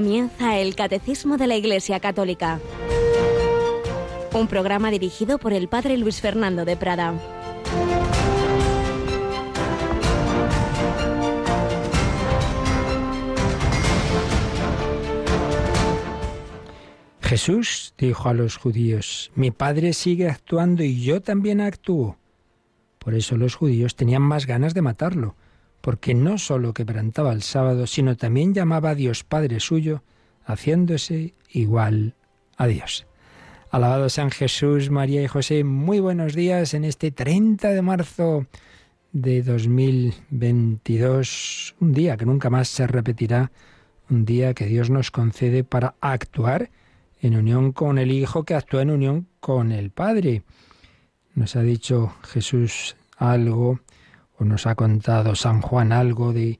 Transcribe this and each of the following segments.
Comienza el Catecismo de la Iglesia Católica, un programa dirigido por el Padre Luis Fernando de Prada. Jesús dijo a los judíos, mi Padre sigue actuando y yo también actúo. Por eso los judíos tenían más ganas de matarlo, porque no sólo quebrantaba el sábado, sino también llamaba a Dios Padre suyo, haciéndose igual a Dios. Alabado San Jesús, María y José, muy buenos días en este 30 de marzo de 2022, un día que nunca más se repetirá, un día que Dios nos concede para actuar en unión con el Hijo que actúa en unión con el Padre. Nos ha dicho Jesús algo, nos ha contado San Juan algo de,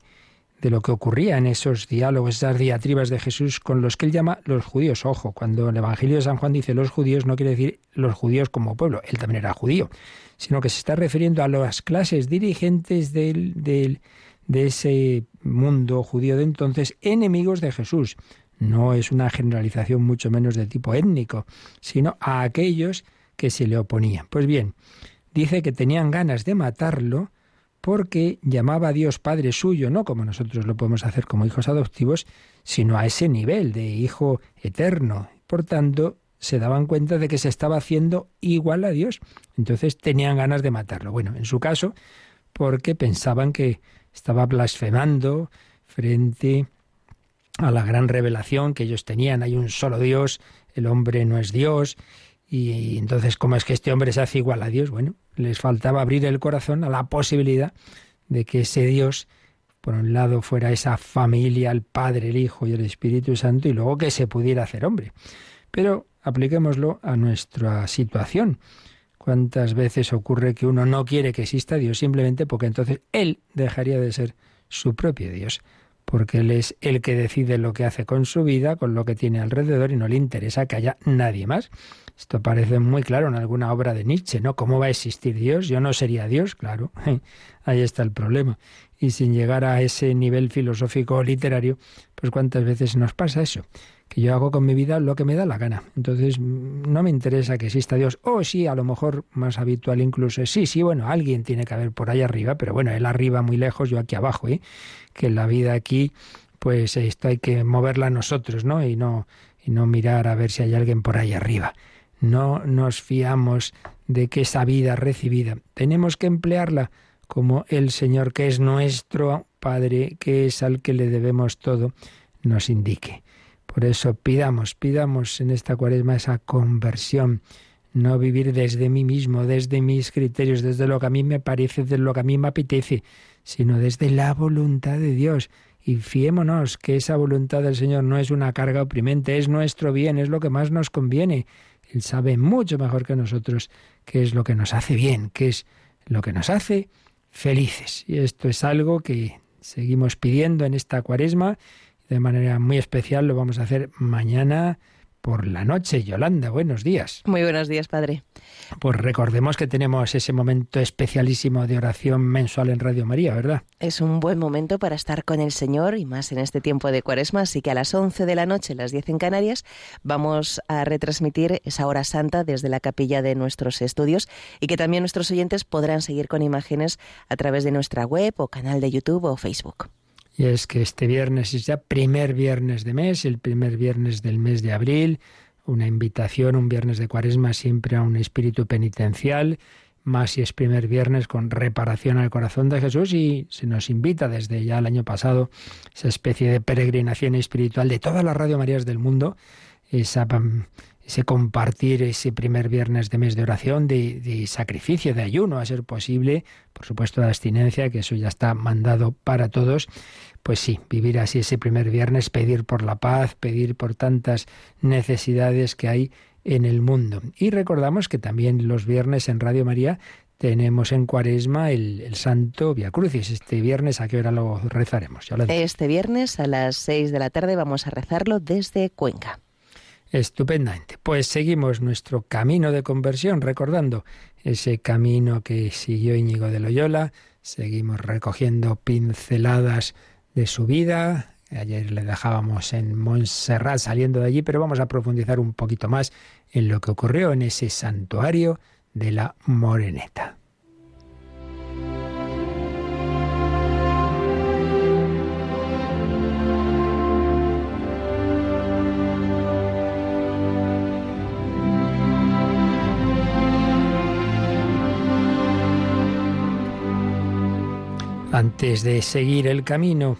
de lo que ocurría en esos diálogos, esas diatribas de Jesús con los que él llama los judíos. Ojo, cuando el Evangelio de San Juan dice los judíos, no quiere decir los judíos como pueblo, él también era judío, sino que se está refiriendo a las clases dirigentes del, del, de ese mundo judío de entonces, enemigos de Jesús. No es una generalización mucho menos de tipo étnico, sino a aquellos que se le oponían. Pues bien, dice que tenían ganas de matarlo porque llamaba a Dios Padre suyo, no como nosotros lo podemos hacer como hijos adoptivos, sino a ese nivel de hijo eterno. Por tanto, se daban cuenta de que se estaba haciendo igual a Dios. Entonces tenían ganas de matarlo. Bueno, en su caso, porque pensaban que estaba blasfemando frente a la gran revelación que ellos tenían. Hay un solo Dios, el hombre no es Dios. Y entonces, ¿cómo es que este hombre se hace igual a Dios? Bueno, les faltaba abrir el corazón a la posibilidad de que ese Dios, por un lado, fuera esa familia, el Padre, el Hijo y el Espíritu Santo, y luego que se pudiera hacer hombre. Pero apliquémoslo a nuestra situación. ¿Cuántas veces ocurre que uno no quiere que exista Dios simplemente porque entonces Él dejaría de ser su propio Dios? porque Él es el que decide lo que hace con su vida, con lo que tiene alrededor, y no le interesa que haya nadie más. Esto parece muy claro en alguna obra de Nietzsche, ¿no? ¿Cómo va a existir Dios? Yo no sería Dios, claro. Ahí está el problema. Y sin llegar a ese nivel filosófico o literario, pues cuántas veces nos pasa eso, que yo hago con mi vida lo que me da la gana. Entonces no me interesa que exista Dios. O sí, a lo mejor más habitual incluso sí, sí, bueno, alguien tiene que haber por ahí arriba, pero bueno, él arriba muy lejos, yo aquí abajo, ¿eh? Que la vida aquí, pues esto hay que moverla nosotros, ¿no? Y no, y no mirar a ver si hay alguien por ahí arriba. No nos fiamos de que esa vida recibida tenemos que emplearla como el Señor, que es nuestro Padre, que es al que le debemos todo, nos indique. Por eso pidamos, pidamos en esta cuaresma esa conversión, no vivir desde mí mismo, desde mis criterios, desde lo que a mí me parece, desde lo que a mí me apetece, sino desde la voluntad de Dios. Y fiémonos que esa voluntad del Señor no es una carga oprimente, es nuestro bien, es lo que más nos conviene. Él sabe mucho mejor que nosotros qué es lo que nos hace bien, qué es lo que nos hace felices. Y esto es algo que seguimos pidiendo en esta cuaresma. De manera muy especial lo vamos a hacer mañana por la noche. Yolanda, buenos días. Muy buenos días, Padre. Pues recordemos que tenemos ese momento especialísimo de oración mensual en Radio María, ¿verdad? Es un buen momento para estar con el Señor y más en este tiempo de cuaresma, así que a las 11 de la noche, las 10 en Canarias, vamos a retransmitir esa hora santa desde la capilla de nuestros estudios y que también nuestros oyentes podrán seguir con imágenes a través de nuestra web o canal de YouTube o Facebook. Y es que este viernes es ya primer viernes de mes, el primer viernes del mes de abril, una invitación, un viernes de cuaresma siempre a un espíritu penitencial, más si es primer viernes con reparación al corazón de Jesús y se nos invita desde ya el año pasado esa especie de peregrinación espiritual de todas las Radio Marías del mundo, esa, ese compartir ese primer viernes de mes de oración, de, de, sacrificio, de ayuno, a ser posible, por supuesto de abstinencia, que eso ya está mandado para todos, pues sí, vivir así ese primer viernes, pedir por la paz, pedir por tantas necesidades que hay en el mundo. Y recordamos que también los viernes en Radio María tenemos en Cuaresma el, el, Santo Via Crucis. Este viernes, ¿a qué hora lo rezaremos? Este viernes a las seis de la tarde vamos a rezarlo desde Cuenca. Estupendamente. Pues seguimos nuestro camino de conversión, recordando ese camino que siguió Íñigo de Loyola. Seguimos recogiendo pinceladas de su vida, Ayer le dejábamos en Montserrat saliendo de allí, pero vamos a profundizar un poquito más en lo que ocurrió en ese santuario de la Moreneta. Antes de seguir el camino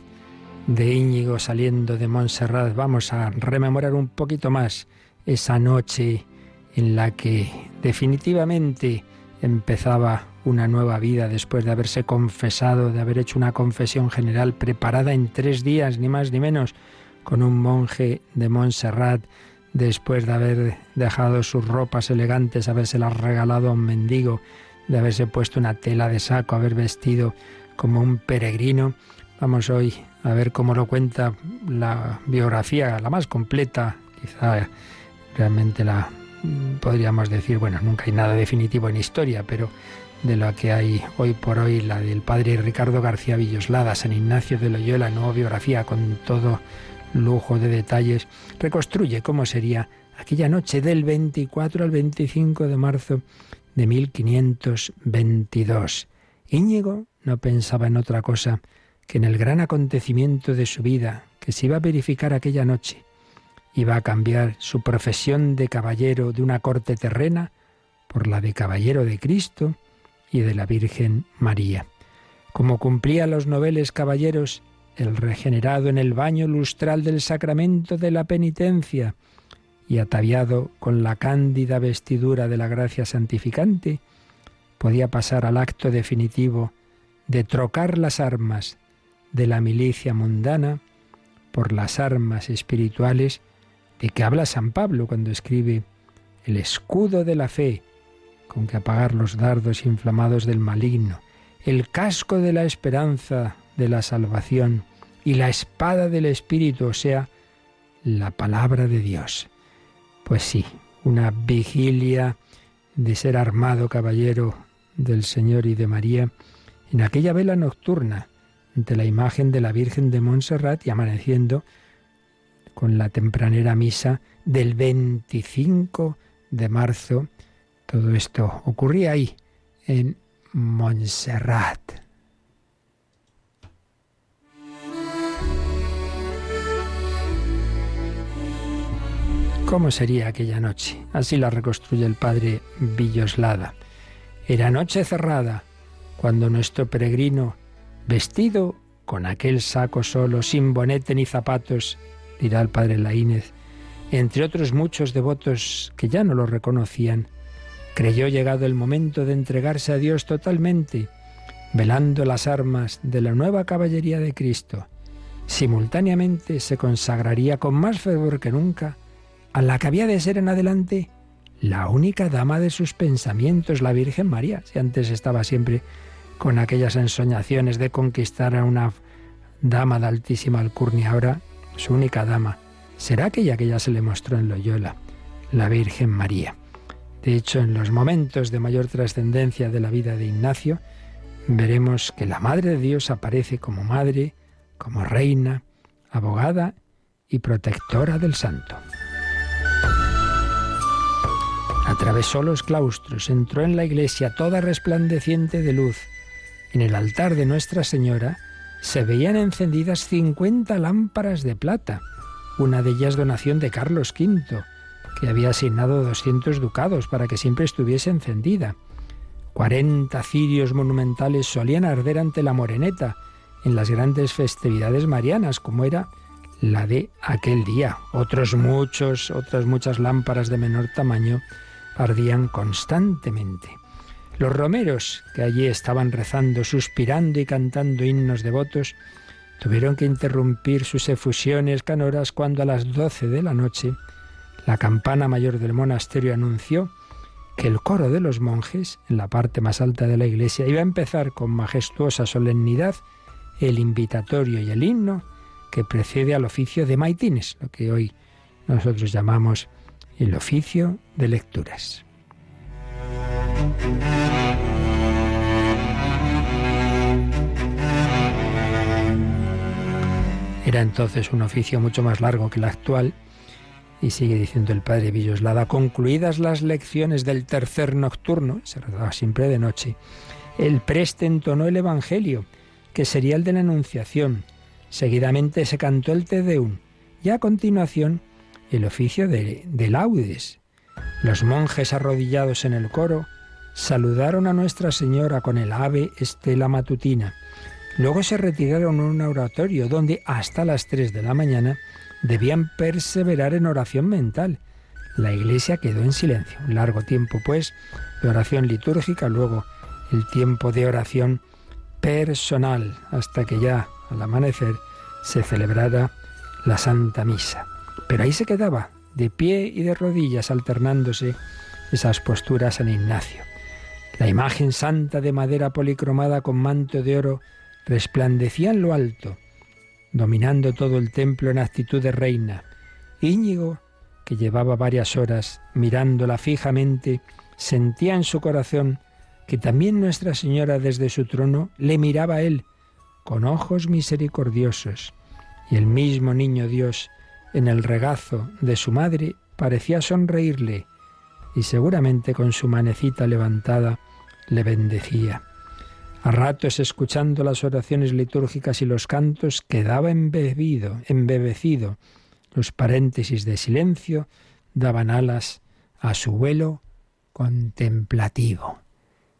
de Íñigo saliendo de Montserrat, vamos a rememorar un poquito más esa noche en la que definitivamente empezaba una nueva vida después de haberse confesado, de haber hecho una confesión general preparada en tres días, ni más ni menos, con un monje de Montserrat, después de haber dejado sus ropas elegantes, habérselas regalado a un mendigo, de haberse puesto una tela de saco, haber vestido como un peregrino. Vamos hoy a ver cómo lo cuenta la biografía, la más completa, quizá realmente la podríamos decir, bueno, nunca hay nada definitivo en historia, pero de lo que hay hoy por hoy, la del padre Ricardo García Villoslada, San Ignacio de Loyola, nueva biografía con todo lujo de detalles, reconstruye cómo sería aquella noche del 24 al 25 de marzo de 1522. Íñigo no pensaba en otra cosa que en el gran acontecimiento de su vida que se iba a verificar aquella noche. Iba a cambiar su profesión de caballero de una corte terrena por la de caballero de Cristo y de la Virgen María. Como cumplía los noveles caballeros, el regenerado en el baño lustral del sacramento de la penitencia y ataviado con la cándida vestidura de la gracia santificante, podía pasar al acto definitivo de trocar las armas de la milicia mundana por las armas espirituales de que habla San Pablo cuando escribe el escudo de la fe con que apagar los dardos inflamados del maligno, el casco de la esperanza de la salvación y la espada del Espíritu, o sea, la palabra de Dios. Pues sí, una vigilia de ser armado caballero del Señor y de María en aquella vela nocturna ante la imagen de la Virgen de Montserrat y amaneciendo con la tempranera misa del 25 de marzo. Todo esto ocurría ahí, en Montserrat. ¿Cómo sería aquella noche? Así la reconstruye el padre Villoslada. Era noche cerrada, cuando nuestro peregrino, vestido con aquel saco solo, sin bonete ni zapatos, dirá el padre Laínez, entre otros muchos devotos que ya no lo reconocían, creyó llegado el momento de entregarse a Dios totalmente, velando las armas de la nueva caballería de Cristo. Simultáneamente se consagraría con más fervor que nunca a la que había de ser en adelante la única dama de sus pensamientos, la Virgen María, si antes estaba siempre con aquellas ensoñaciones de conquistar a una dama de altísima alcurnia, ahora su única dama será aquella que ya se le mostró en Loyola, la Virgen María. De hecho, en los momentos de mayor trascendencia de la vida de Ignacio, veremos que la Madre de Dios aparece como madre, como reina, abogada y protectora del santo. Atravesó los claustros, entró en la iglesia toda resplandeciente de luz, en el altar de Nuestra Señora se veían encendidas 50 lámparas de plata, una de ellas donación de Carlos V, que había asignado 200 ducados para que siempre estuviese encendida. 40 cirios monumentales solían arder ante la moreneta en las grandes festividades marianas, como era la de aquel día. Otros muchos, otras muchas lámparas de menor tamaño ardían constantemente. Los romeros, que allí estaban rezando, suspirando y cantando himnos devotos, tuvieron que interrumpir sus efusiones canoras cuando a las doce de la noche la campana mayor del monasterio anunció que el coro de los monjes, en la parte más alta de la iglesia, iba a empezar con majestuosa solemnidad el invitatorio y el himno que precede al oficio de maitines, lo que hoy nosotros llamamos el oficio de lecturas. Era entonces un oficio mucho más largo que el actual. Y sigue diciendo el padre Villoslada, concluidas las lecciones del tercer nocturno, se rezaba siempre de noche, el preste entonó el Evangelio, que sería el de la Anunciación. Seguidamente se cantó el Te Deum y a continuación el oficio de, de laudes. Los monjes arrodillados en el coro saludaron a Nuestra Señora con el ave estela matutina. Luego se retiraron a un oratorio donde hasta las tres de la mañana debían perseverar en oración mental. La iglesia quedó en silencio. Un largo tiempo, pues, de oración litúrgica, luego el tiempo de oración personal, hasta que ya al amanecer se celebrara la Santa Misa. Pero ahí se quedaba, de pie y de rodillas, alternándose esas posturas San Ignacio. La imagen santa de madera policromada con manto de oro resplandecía en lo alto, dominando todo el templo en actitud de reina. Íñigo, que llevaba varias horas mirándola fijamente, sentía en su corazón que también Nuestra Señora desde su trono le miraba a él con ojos misericordiosos, y el mismo niño Dios en el regazo de su madre parecía sonreírle, y seguramente con su manecita levantada le bendecía. A ratos escuchando las oraciones litúrgicas y los cantos quedaba embebido, embebecido. Los paréntesis de silencio daban alas a su vuelo contemplativo.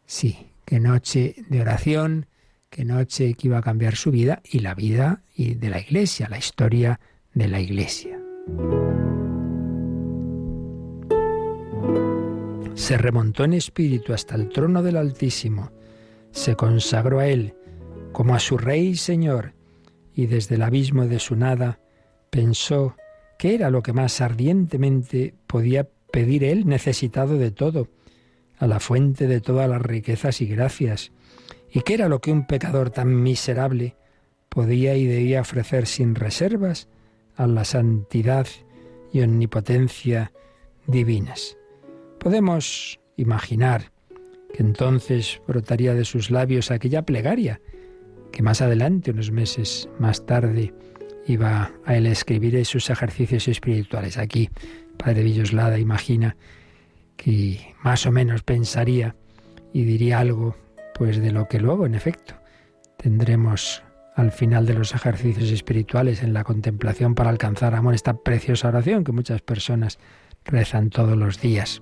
Sí, qué noche de oración, qué noche que iba a cambiar su vida y la vida de la Iglesia, la historia de la Iglesia. Se remontó en espíritu hasta el trono del Altísimo, se consagró a Él como a su Rey y Señor, y desde el abismo de su nada pensó qué era lo que más ardientemente podía pedir Él necesitado de todo, a la fuente de todas las riquezas y gracias, y qué era lo que un pecador tan miserable podía y debía ofrecer sin reservas a la santidad y omnipotencia divinas. Podemos imaginar que entonces brotaría de sus labios aquella plegaria que más adelante, unos meses más tarde, iba a él escribir sus ejercicios espirituales. Aquí, Padre Villoslada imagina que más o menos pensaría y diría algo pues de lo que luego, en efecto, tendremos al final de los ejercicios espirituales en la contemplación para alcanzar amor, esta preciosa oración que muchas personas rezan todos los días.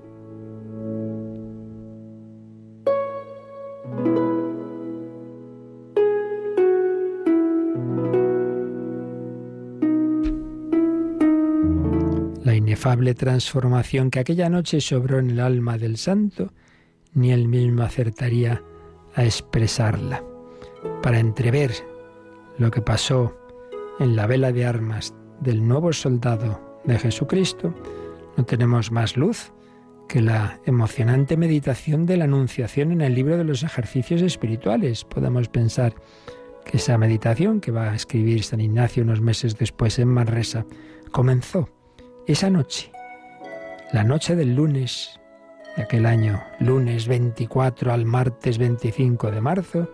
Inefable transformación que aquella noche sobró en el alma del santo, ni él mismo acertaría a expresarla. Para entrever lo que pasó en la vela de armas del nuevo soldado de Jesucristo, no tenemos más luz que la emocionante meditación de la Anunciación en el libro de los ejercicios espirituales. Podemos pensar que esa meditación que va a escribir San Ignacio unos meses después en Manresa comenzó esa noche, la noche del lunes de aquel año, lunes 24 al martes 25 de marzo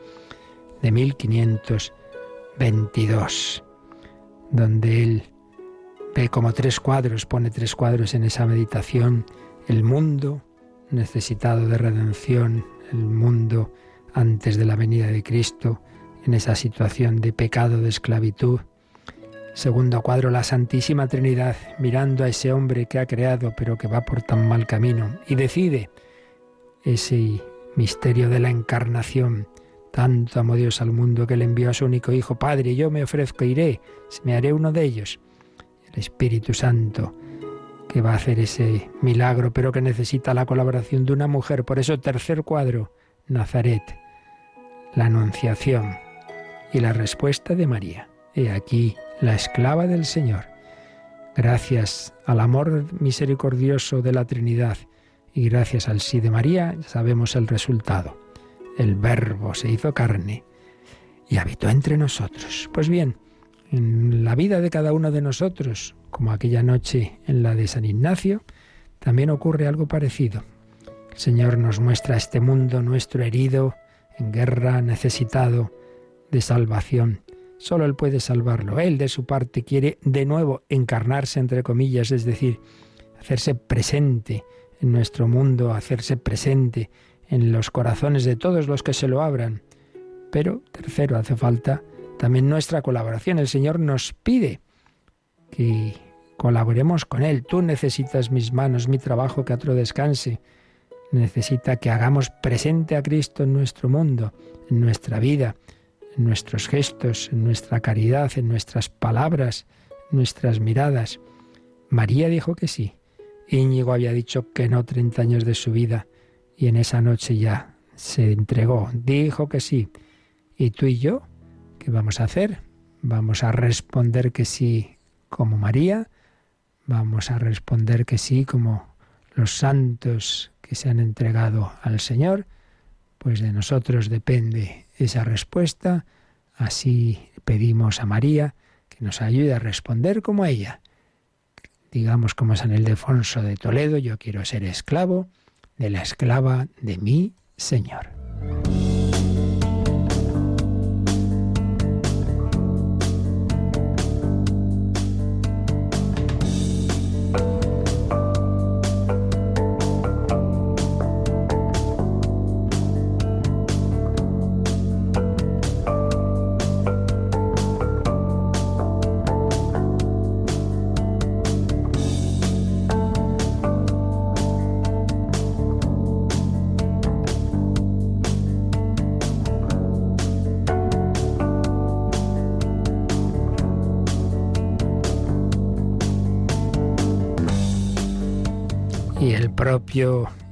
de 1522, donde él ve como tres cuadros, pone tres cuadros en esa meditación, el mundo necesitado de redención, el mundo antes de la venida de Cristo, en esa situación de pecado, de esclavitud, Segundo cuadro, la Santísima Trinidad mirando a ese hombre que ha creado pero que va por tan mal camino y decide ese misterio de la encarnación. Tanto amó Dios al mundo que le envió a su único Hijo. Padre, yo me ofrezco, iré, me haré uno de ellos. El Espíritu Santo que va a hacer ese milagro, pero que necesita la colaboración de una mujer. Por eso, tercer cuadro, Nazaret, la Anunciación y la respuesta de María. He aquí la esclava del Señor. Gracias al amor misericordioso de la Trinidad y gracias al sí de María sabemos el resultado. El verbo se hizo carne y habitó entre nosotros. Pues bien, en la vida de cada uno de nosotros, como aquella noche en la de San Ignacio, también ocurre algo parecido. El Señor nos muestra este mundo nuestro herido, en guerra, necesitado de salvación. Solo Él puede salvarlo. Él, de su parte, quiere de nuevo encarnarse, entre comillas, es decir, hacerse presente en nuestro mundo, hacerse presente en los corazones de todos los que se lo abran. Pero, tercero, hace falta también nuestra colaboración. El Señor nos pide que colaboremos con Él. Tú necesitas mis manos, mi trabajo, que otro descanse. Necesita que hagamos presente a Cristo en nuestro mundo, en nuestra vida, en nuestros gestos, en nuestra caridad, en nuestras palabras, nuestras miradas. María dijo que sí. Íñigo había dicho que no 30 años de su vida y en esa noche ya se entregó. Dijo que sí. ¿Y tú y yo? ¿Qué vamos a hacer? Vamos a responder que sí como María. Vamos a responder que sí como los santos que se han entregado al Señor. Pues de nosotros depende esa respuesta. Así pedimos a María que nos ayude a responder como ella. Digamos como San Ildefonso de Toledo, yo quiero ser esclavo de la esclava de mi Señor.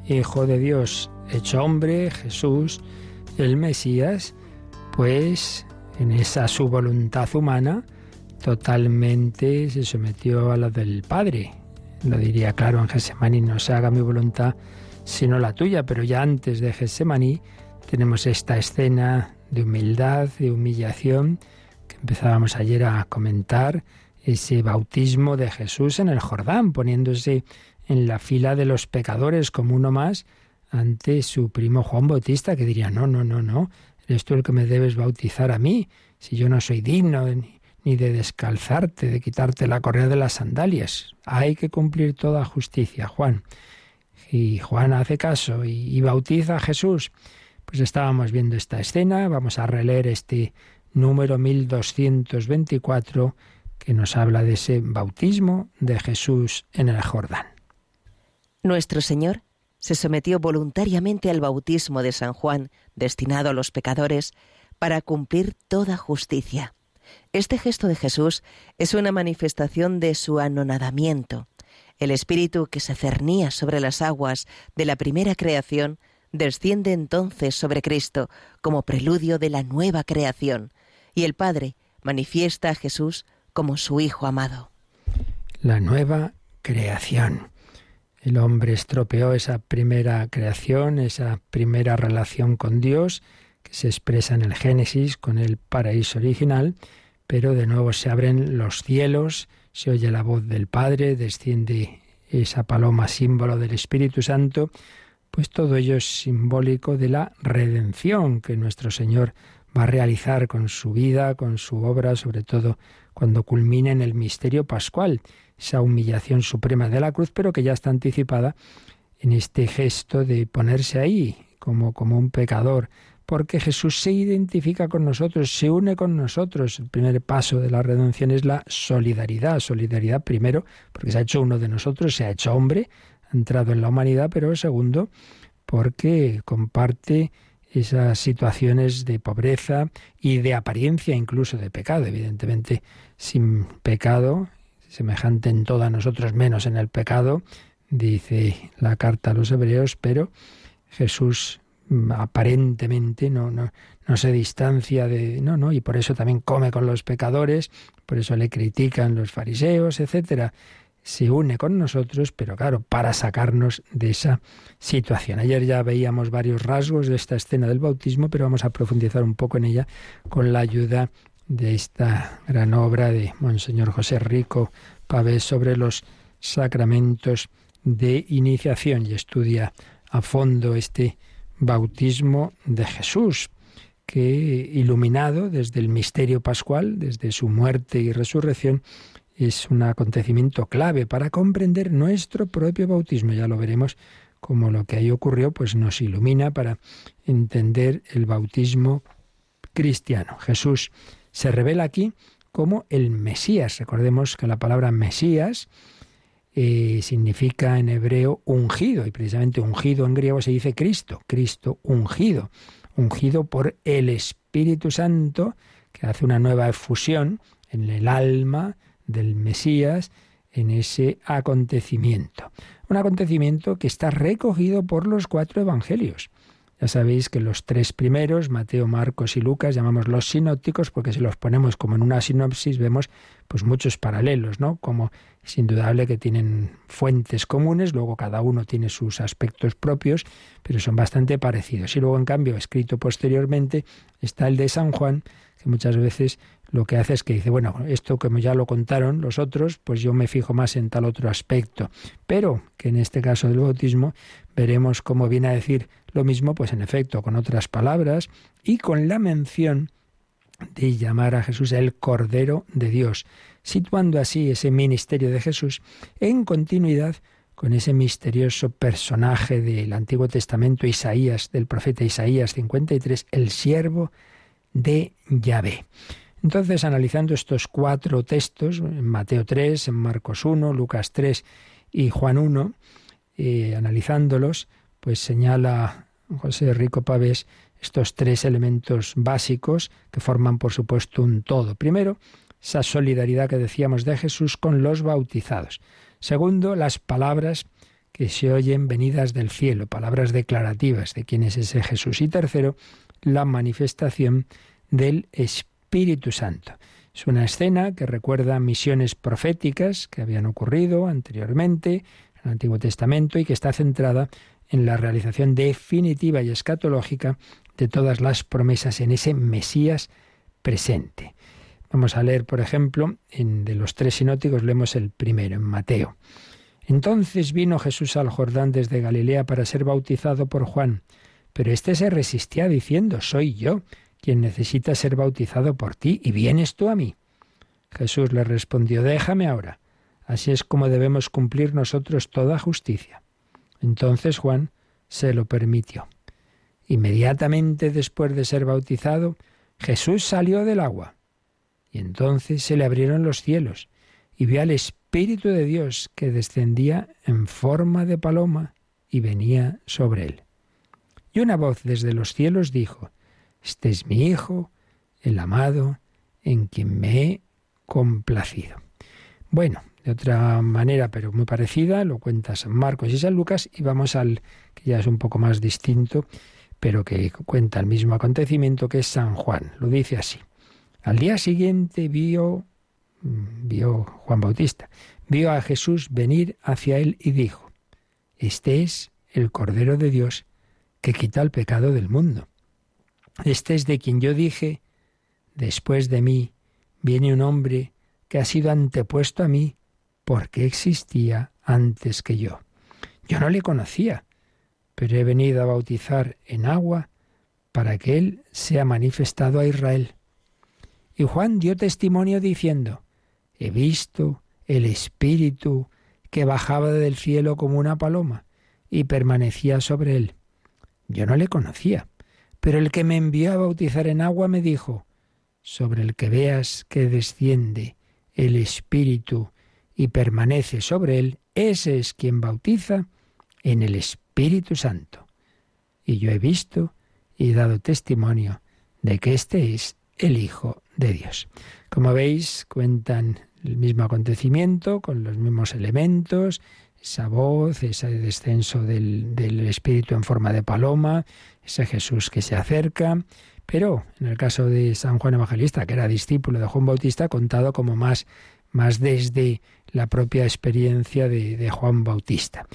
Hijo de Dios hecho hombre, Jesús, el Mesías, pues en esa su voluntad humana totalmente se sometió a la del Padre. Lo diría claro en Gesemaní, no se haga mi voluntad sino la tuya, pero ya antes de Gesemaní tenemos esta escena de humildad, de humillación, que empezábamos ayer a comentar, ese bautismo de Jesús en el Jordán, poniéndose en la fila de los pecadores como uno más ante su primo Juan Bautista, que diría, no, no, no, no, eres tú el que me debes bautizar a mí, si yo no soy digno ni de descalzarte, de quitarte la correa de las sandalias. Hay que cumplir toda justicia, Juan. Y Juan hace caso y, bautiza a Jesús. Pues estábamos viendo esta escena, vamos a releer este número 1224 que nos habla de ese bautismo de Jesús en el Jordán. Nuestro Señor se sometió voluntariamente al bautismo de San Juan, destinado a los pecadores, para cumplir toda justicia. Este gesto de Jesús es una manifestación de su anonadamiento. El espíritu que se cernía sobre las aguas de la primera creación desciende entonces sobre Cristo como preludio de la nueva creación, y el Padre manifiesta a Jesús como su Hijo amado. La nueva creación. El hombre estropeó esa primera creación, esa primera relación con Dios, que se expresa en el Génesis con el paraíso original, pero de nuevo se abren los cielos, se oye la voz del Padre, desciende esa paloma símbolo del Espíritu Santo, pues todo ello es simbólico de la redención que nuestro Señor va a realizar con su vida, con su obra, sobre todo cuando culmine en el misterio pascual esa humillación suprema de la cruz, pero que ya está anticipada en este gesto de ponerse ahí como, como un pecador, porque Jesús se identifica con nosotros, se une con nosotros. El primer paso de la redención es la solidaridad. Solidaridad primero, porque se ha hecho uno de nosotros, se ha hecho hombre, ha entrado en la humanidad, pero segundo, porque comparte esas situaciones de pobreza y de apariencia incluso de pecado. Evidentemente, sin pecado semejante en todos nosotros, menos en el pecado, dice la carta a los hebreos, pero Jesús mm, aparentemente no, no, no se distancia de no no y por eso también come con los pecadores por eso le critican los fariseos etcétera se une con nosotros, pero claro, para sacarnos de esa situación. Ayer ya veíamos varios rasgos de esta escena del bautismo, pero vamos a profundizar un poco en ella con la ayuda de esta gran obra de Monseñor José Rico Pavés sobre los sacramentos de iniciación y estudia a fondo este bautismo de Jesús, que iluminado desde el misterio pascual, desde su muerte y resurrección, es un acontecimiento clave para comprender nuestro propio bautismo. Ya lo veremos como lo que ahí ocurrió, pues nos ilumina para entender el bautismo cristiano. Jesús se revela aquí como el Mesías. Recordemos que la palabra Mesías eh, significa en hebreo ungido, y precisamente ungido en griego se dice Cristo, Cristo ungido, ungido por el Espíritu Santo, que hace una nueva efusión en el alma del Mesías en ese acontecimiento. Un acontecimiento que está recogido por los cuatro evangelios. Ya sabéis que los tres primeros, Mateo, Marcos y Lucas, llamamos los sinópticos porque si los ponemos como en una sinopsis vemos pues muchos paralelos, ¿no? Como es indudable que tienen fuentes comunes, luego cada uno tiene sus aspectos propios, pero son bastante parecidos. Y luego en cambio, escrito posteriormente, está el de San Juan, que muchas veces lo que hace es que dice, bueno, esto como ya lo contaron los otros, pues yo me fijo más en tal otro aspecto. Pero que en este caso del bautismo veremos cómo viene a decir lo mismo, pues en efecto, con otras palabras y con la mención de llamar a Jesús el Cordero de Dios, situando así ese ministerio de Jesús en continuidad con ese misterioso personaje del Antiguo Testamento, Isaías, del profeta Isaías 53, el siervo de Yahvé. Entonces, analizando estos cuatro textos, en Mateo 3, en Marcos 1, Lucas 3 y Juan 1, eh, analizándolos, pues señala José Rico Pavés estos tres elementos básicos que forman, por supuesto, un todo. Primero, esa solidaridad que decíamos de Jesús con los bautizados. Segundo, las palabras que se oyen venidas del cielo, palabras declarativas de quién es ese Jesús. Y tercero, la manifestación del Espíritu Santo. Es una escena que recuerda misiones proféticas que habían ocurrido anteriormente en el Antiguo Testamento y que está centrada en la realización definitiva y escatológica de todas las promesas en ese Mesías presente. Vamos a leer, por ejemplo, en de los tres sinóticos leemos el primero, en Mateo. Entonces vino Jesús al Jordán desde Galilea para ser bautizado por Juan, pero éste se resistía diciendo, soy yo quien necesita ser bautizado por ti, y vienes tú a mí. Jesús le respondió, déjame ahora, así es como debemos cumplir nosotros toda justicia. Entonces Juan se lo permitió. Inmediatamente después de ser bautizado, Jesús salió del agua. Y entonces se le abrieron los cielos y vio al Espíritu de Dios que descendía en forma de paloma y venía sobre él. Y una voz desde los cielos dijo, Este es mi Hijo, el amado, en quien me he complacido. Bueno, de otra manera, pero muy parecida, lo cuenta San Marcos y San Lucas, y vamos al que ya es un poco más distinto, pero que cuenta el mismo acontecimiento que es San Juan. Lo dice así. Al día siguiente vio, mm, vio Juan Bautista, vio a Jesús venir hacia él y dijo, Este es el Cordero de Dios que quita el pecado del mundo. Este es de quien yo dije, después de mí viene un hombre que ha sido antepuesto a mí porque existía antes que yo. Yo no le conocía, pero he venido a bautizar en agua para que Él sea manifestado a Israel. Y Juan dio testimonio diciendo, he visto el Espíritu que bajaba del cielo como una paloma y permanecía sobre él. Yo no le conocía, pero el que me envió a bautizar en agua me dijo, sobre el que veas que desciende el Espíritu y permanece sobre él, ese es quien bautiza en el Espíritu Santo. Y yo he visto y dado testimonio de que este es el Hijo de Dios. Como veis, cuentan el mismo acontecimiento, con los mismos elementos, esa voz, ese descenso del, del, Espíritu en forma de paloma, ese Jesús que se acerca, pero en el caso de San Juan Evangelista, que era discípulo de Juan Bautista, contado como más, más desde la propia experiencia de, Juan Bautista.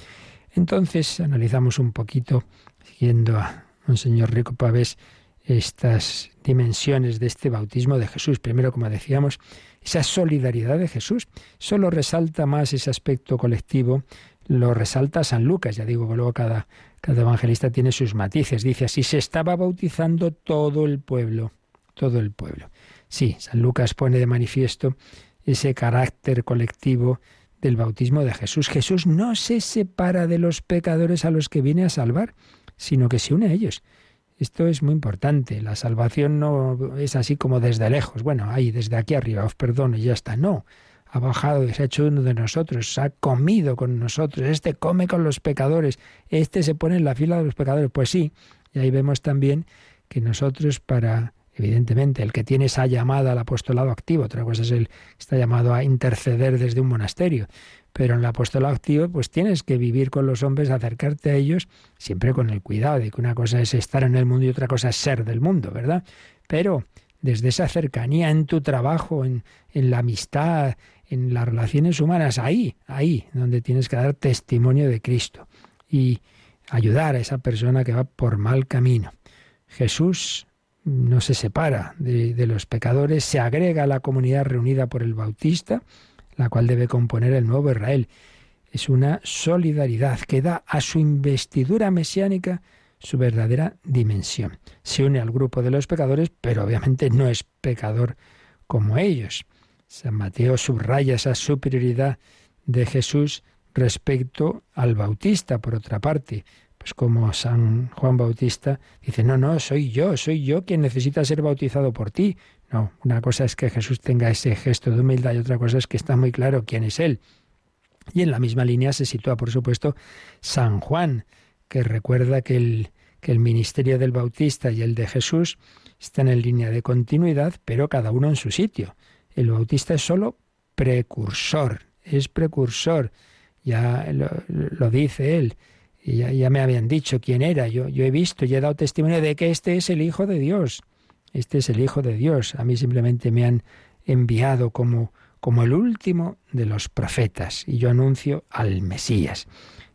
Entonces analizamos un poquito, siguiendo a Monseñor Rico Pavés, estas dimensiones de este bautismo de Jesús. Primero, como decíamos, esa solidaridad de Jesús. Solo resalta más ese aspecto colectivo, lo resalta San Lucas. Ya digo que luego cada evangelista tiene sus matices. Dice así, se estaba bautizando todo el pueblo, todo el pueblo. Sí, San Lucas pone de manifiesto ese carácter colectivo del bautismo de Jesús. Jesús no se separa de los pecadores a los que viene a salvar, sino que se une a ellos. Esto es muy importante. La salvación no es así como desde lejos. Bueno, ahí, desde aquí arriba, os perdono y ya está. No. Ha bajado y se ha hecho uno de nosotros, ha comido con nosotros. Este come con los pecadores. Este se pone en la fila de los pecadores. Pues sí. Y ahí vemos también que nosotros para Evidentemente, el que tiene esa llamada al apostolado activo, otra cosa es el que está llamado a interceder desde un monasterio. Pero en el apostolado activo, pues tienes que vivir con los hombres, acercarte a ellos, siempre con el cuidado de que una cosa es estar en el mundo y otra cosa es ser del mundo, ¿verdad? Pero desde esa cercanía en tu trabajo, en, en la amistad, en las relaciones humanas, ahí, ahí, donde tienes que dar testimonio de Cristo y ayudar a esa persona que va por mal camino. Jesús no se separa de, de, los pecadores, se agrega a la comunidad reunida por el Bautista, la cual debe componer el nuevo Israel. Es una solidaridad que da a su investidura mesiánica su verdadera dimensión. Se une al grupo de los pecadores, pero obviamente no es pecador como ellos. San Mateo subraya esa superioridad de Jesús respecto al Bautista, por otra parte, pues como San Juan Bautista dice, no, no, soy yo, soy yo quien necesita ser bautizado por ti. No, una cosa es que Jesús tenga ese gesto de humildad y otra cosa es que está muy claro quién es Él. Y en la misma línea se sitúa, por supuesto, San Juan, que recuerda que el, que el ministerio del Bautista y el de Jesús están en línea de continuidad, pero cada uno en su sitio. El Bautista es solo precursor, es precursor, ya lo, lo dice él y ya, me habían dicho quién era. Yo, yo he visto y he dado testimonio de que este es el Hijo de Dios. Este es el Hijo de Dios. A mí simplemente me han enviado como, como el último de los profetas y yo anuncio al Mesías.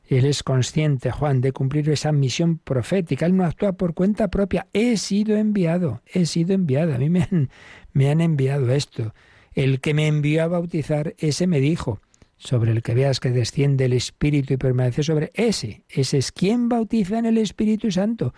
Él es consciente, Juan, de cumplir esa misión profética. Él no actúa por cuenta propia. He sido enviado, he sido enviado. A mí me han, me han enviado esto. El que me envió a bautizar, ese me dijo, sobre el que veas que desciende el Espíritu y permanece sobre ese. Ese es quien bautiza en el Espíritu Santo.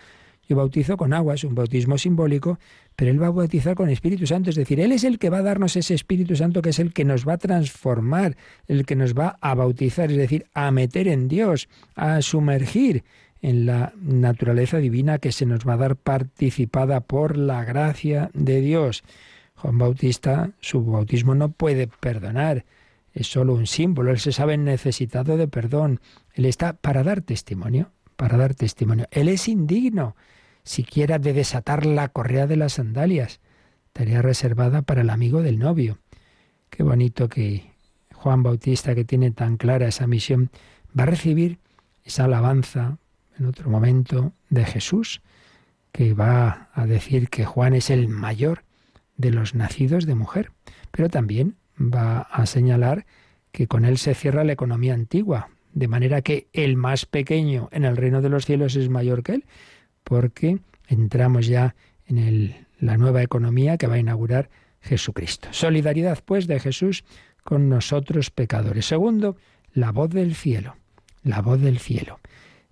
Yo bautizo con agua, es un bautismo simbólico, pero Él va a bautizar con Espíritu Santo. Es decir, Él es el que va a darnos ese Espíritu Santo que es el que nos va a transformar, el que nos va a bautizar, es decir, a meter en Dios, a sumergir en la naturaleza divina que se nos va a dar participada por la gracia de Dios. Juan Bautista, su bautismo no puede perdonar, es solo un símbolo, él se sabe necesitado de perdón, él está para dar testimonio, para dar testimonio. Él es indigno siquiera de desatar la correa de las sandalias, tarea reservada para el amigo del novio. Qué bonito que Juan Bautista, que tiene tan clara esa misión, va a recibir esa alabanza en otro momento de Jesús, que va a decir que Juan es el mayor de los nacidos de mujer, pero también va a señalar que con él se cierra la economía antigua, de manera que el más pequeño en el reino de los cielos es mayor que él, porque entramos ya en la nueva economía que va a inaugurar Jesucristo. Solidaridad, pues, de Jesús con nosotros pecadores. Segundo, la voz del cielo, la voz del cielo.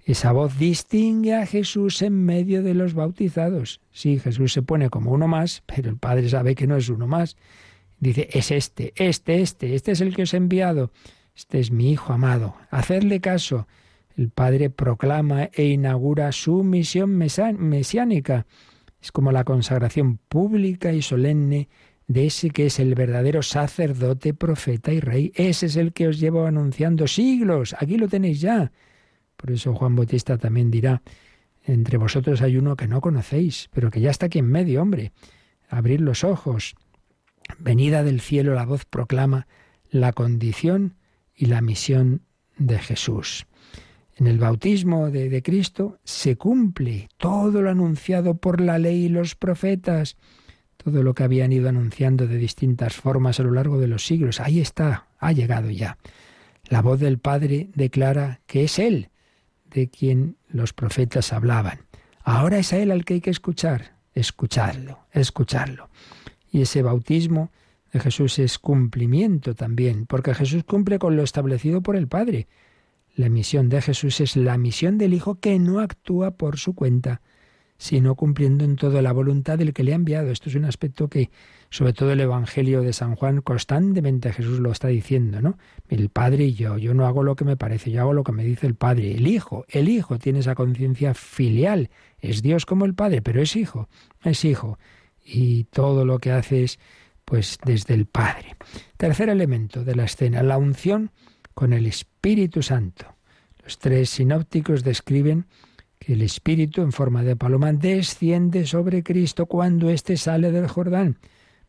Esa voz distingue a Jesús en medio de los bautizados. Sí, Jesús se pone como uno más, pero el Padre sabe que no es uno más. Dice, es este, este, este, este es el que os he enviado. Este es mi Hijo amado. Hacerle caso. El Padre proclama e inaugura su misión mesiánica. Es como la consagración pública y solemne de ese que es el verdadero sacerdote, profeta y rey. Ese es el que os llevo anunciando siglos. Aquí lo tenéis ya. Por eso Juan Bautista también dirá, entre vosotros hay uno que no conocéis, pero que ya está aquí en medio, hombre. Abrir los ojos. Venida del cielo la voz proclama la condición y la misión de Jesús. En el bautismo de, Cristo se cumple todo lo anunciado por la ley y los profetas. todo lo que habían ido anunciando de distintas formas a lo largo de los siglos. Ahí está, ha llegado ya. La voz del Padre declara que es Él de quien los profetas hablaban. Ahora es a Él al que hay que escuchar, escucharlo, escucharlo. Y ese bautismo de Jesús es cumplimiento también, porque Jesús cumple con lo establecido por el Padre. La misión de Jesús es la misión del Hijo que no actúa por su cuenta, sino cumpliendo en todo la voluntad del que le ha enviado. Esto es un aspecto que, sobre todo el Evangelio de San Juan, constantemente Jesús lo está diciendo, ¿no? El Padre y yo, yo no hago lo que me parece, yo hago lo que me dice el Padre. El Hijo, el Hijo tiene esa conciencia filial, es Dios como el Padre, pero es Hijo, es Hijo. Y todo lo que hace es, pues, desde el Padre. Tercer elemento de la escena, la unción con el Espíritu Santo. Los tres sinópticos describen que el Espíritu en forma de paloma desciende sobre Cristo cuando éste sale del Jordán.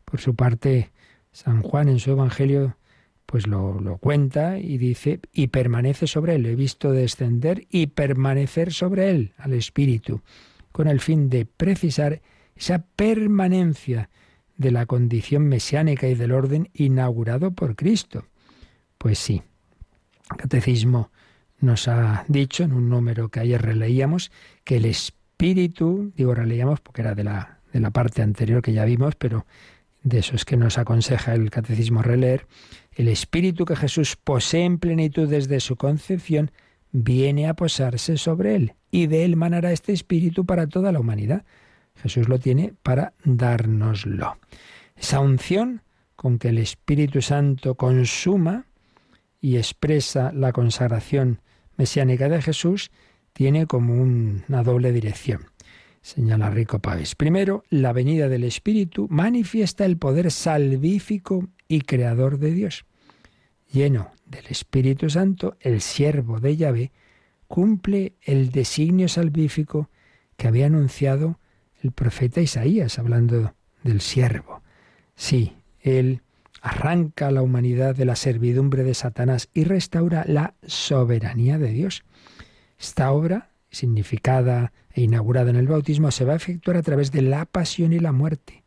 Por su parte, San Juan en su Evangelio pues lo, lo, cuenta y dice, y permanece sobre él. He visto descender y permanecer sobre él, al Espíritu, con el fin de precisar esa permanencia de la condición mesiánica y del orden inaugurado por Cristo. Pues sí, el catecismo nos ha dicho en un número que ayer releíamos que el espíritu, digo releíamos porque era de la, de la parte anterior que ya vimos, pero de eso es que nos aconseja el catecismo releer, el espíritu que Jesús posee en plenitud desde su concepción viene a posarse sobre él y de él manará este espíritu para toda la humanidad. Jesús lo tiene para dárnoslo. Esa unción con que el Espíritu Santo consuma y expresa la consagración mesiánica de Jesús tiene como una doble dirección. Señala Rico Páez. Primero, la venida del Espíritu manifiesta el poder salvífico y creador de Dios. Lleno del Espíritu Santo, el siervo de Yahvé cumple el designio salvífico que había anunciado el profeta Isaías, hablando del siervo. Sí, él arranca a la humanidad de la servidumbre de Satanás y restaura la soberanía de Dios. Esta obra, significada e inaugurada en el bautismo, se va a efectuar a través de la pasión y la muerte,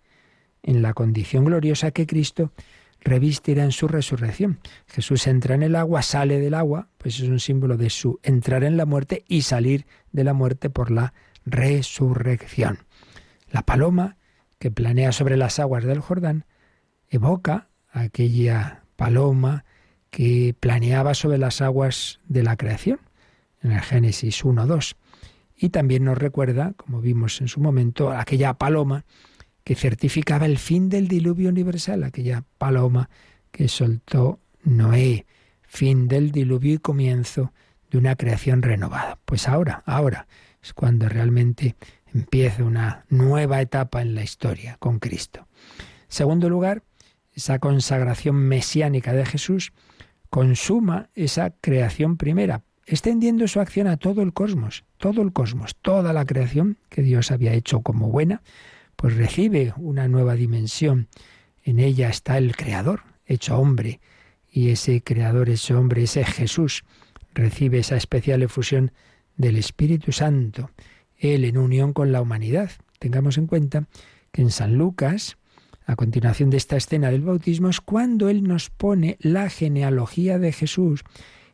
en la condición gloriosa que Cristo revistirá en su resurrección. Jesús entra en el agua, sale del agua, pues es un símbolo de su entrar en la muerte y salir de la muerte por la resurrección. La paloma que planea sobre las aguas del Jordán evoca aquella paloma que planeaba sobre las aguas de la creación, en el Génesis 1-2. Y también nos recuerda, como vimos en su momento, aquella paloma que certificaba el fin del diluvio universal, aquella paloma que soltó Noé, fin del diluvio y comienzo de una creación renovada. Pues ahora, ahora es cuando realmente empieza una nueva etapa en la historia con Cristo. Segundo lugar, esa consagración mesiánica de Jesús consuma esa creación primera, extendiendo su acción a todo el cosmos, todo el cosmos, toda la creación que Dios había hecho como buena, pues recibe una nueva dimensión. En ella está el Creador, hecho hombre, y ese Creador ese hombre, ese Jesús, recibe esa especial efusión del Espíritu Santo, Él en unión con la humanidad. Tengamos en cuenta que en San Lucas, a continuación de esta escena del bautismo es cuando Él nos pone la genealogía de Jesús.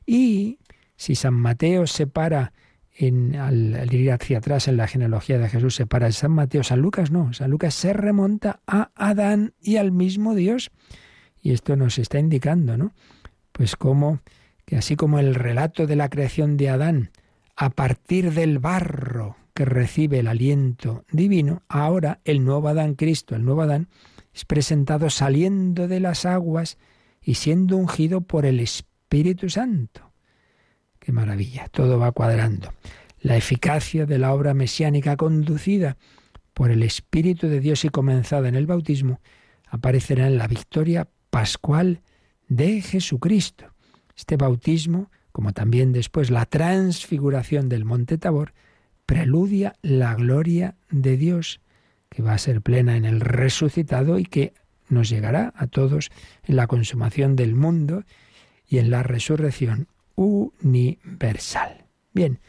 Y si San Mateo separa en, al, ir hacia atrás en la genealogía de Jesús, separa a San Mateo, San Lucas no, San Lucas se remonta a Adán y al mismo Dios. Y esto nos está indicando, ¿no? Pues como que así como el relato de la creación de Adán, a partir del barro que recibe el aliento divino, ahora el nuevo Adán Cristo, el nuevo Adán, es presentado saliendo de las aguas y siendo ungido por el Espíritu Santo. Qué maravilla, todo va cuadrando. La eficacia de la obra mesiánica conducida por el Espíritu de Dios y comenzada en el bautismo aparecerá en la victoria pascual de Jesucristo. Este bautismo, como también después la transfiguración del monte Tabor, preludia la gloria de Dios que va a ser plena en el resucitado y que nos llegará a todos en la consumación del mundo y en la resurrección universal. Bien,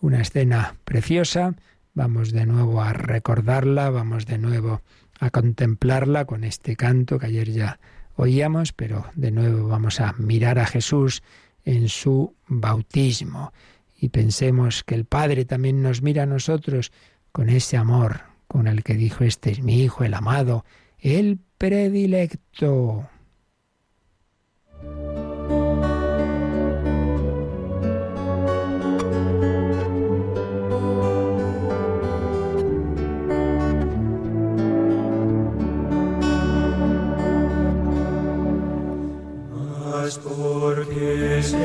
una escena preciosa, vamos de nuevo a recordarla, vamos de nuevo a contemplarla con este canto que ayer ya oíamos, pero de nuevo vamos a mirar a Jesús en su bautismo y pensemos que el Padre también nos mira a nosotros con ese amor con el que dijo, este es mi Hijo, el amado, el predilecto. porque se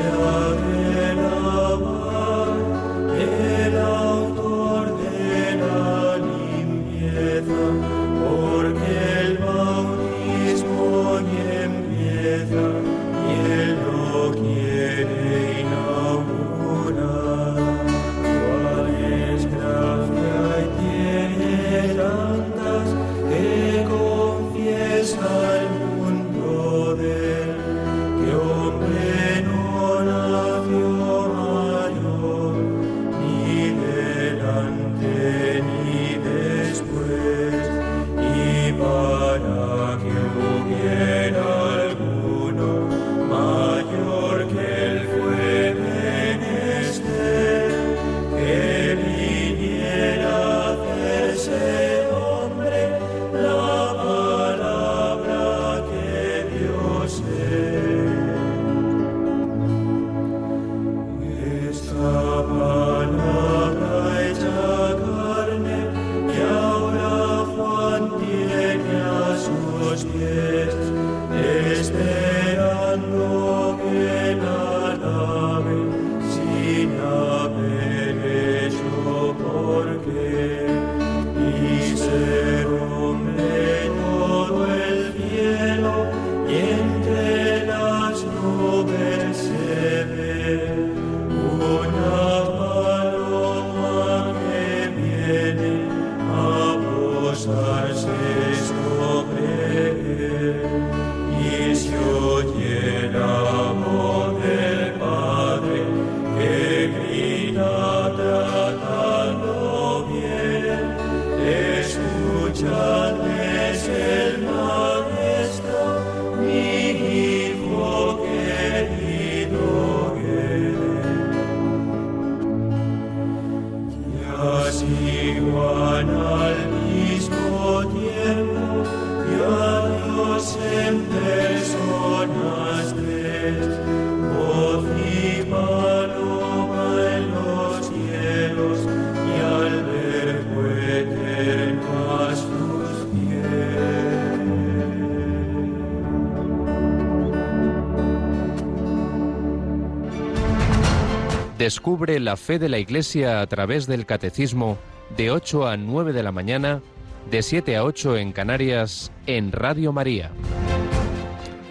Descubre la fe de la Iglesia a través del Catecismo de 8 a 9 de la mañana, de 7 a 8 en Canarias, en Radio María.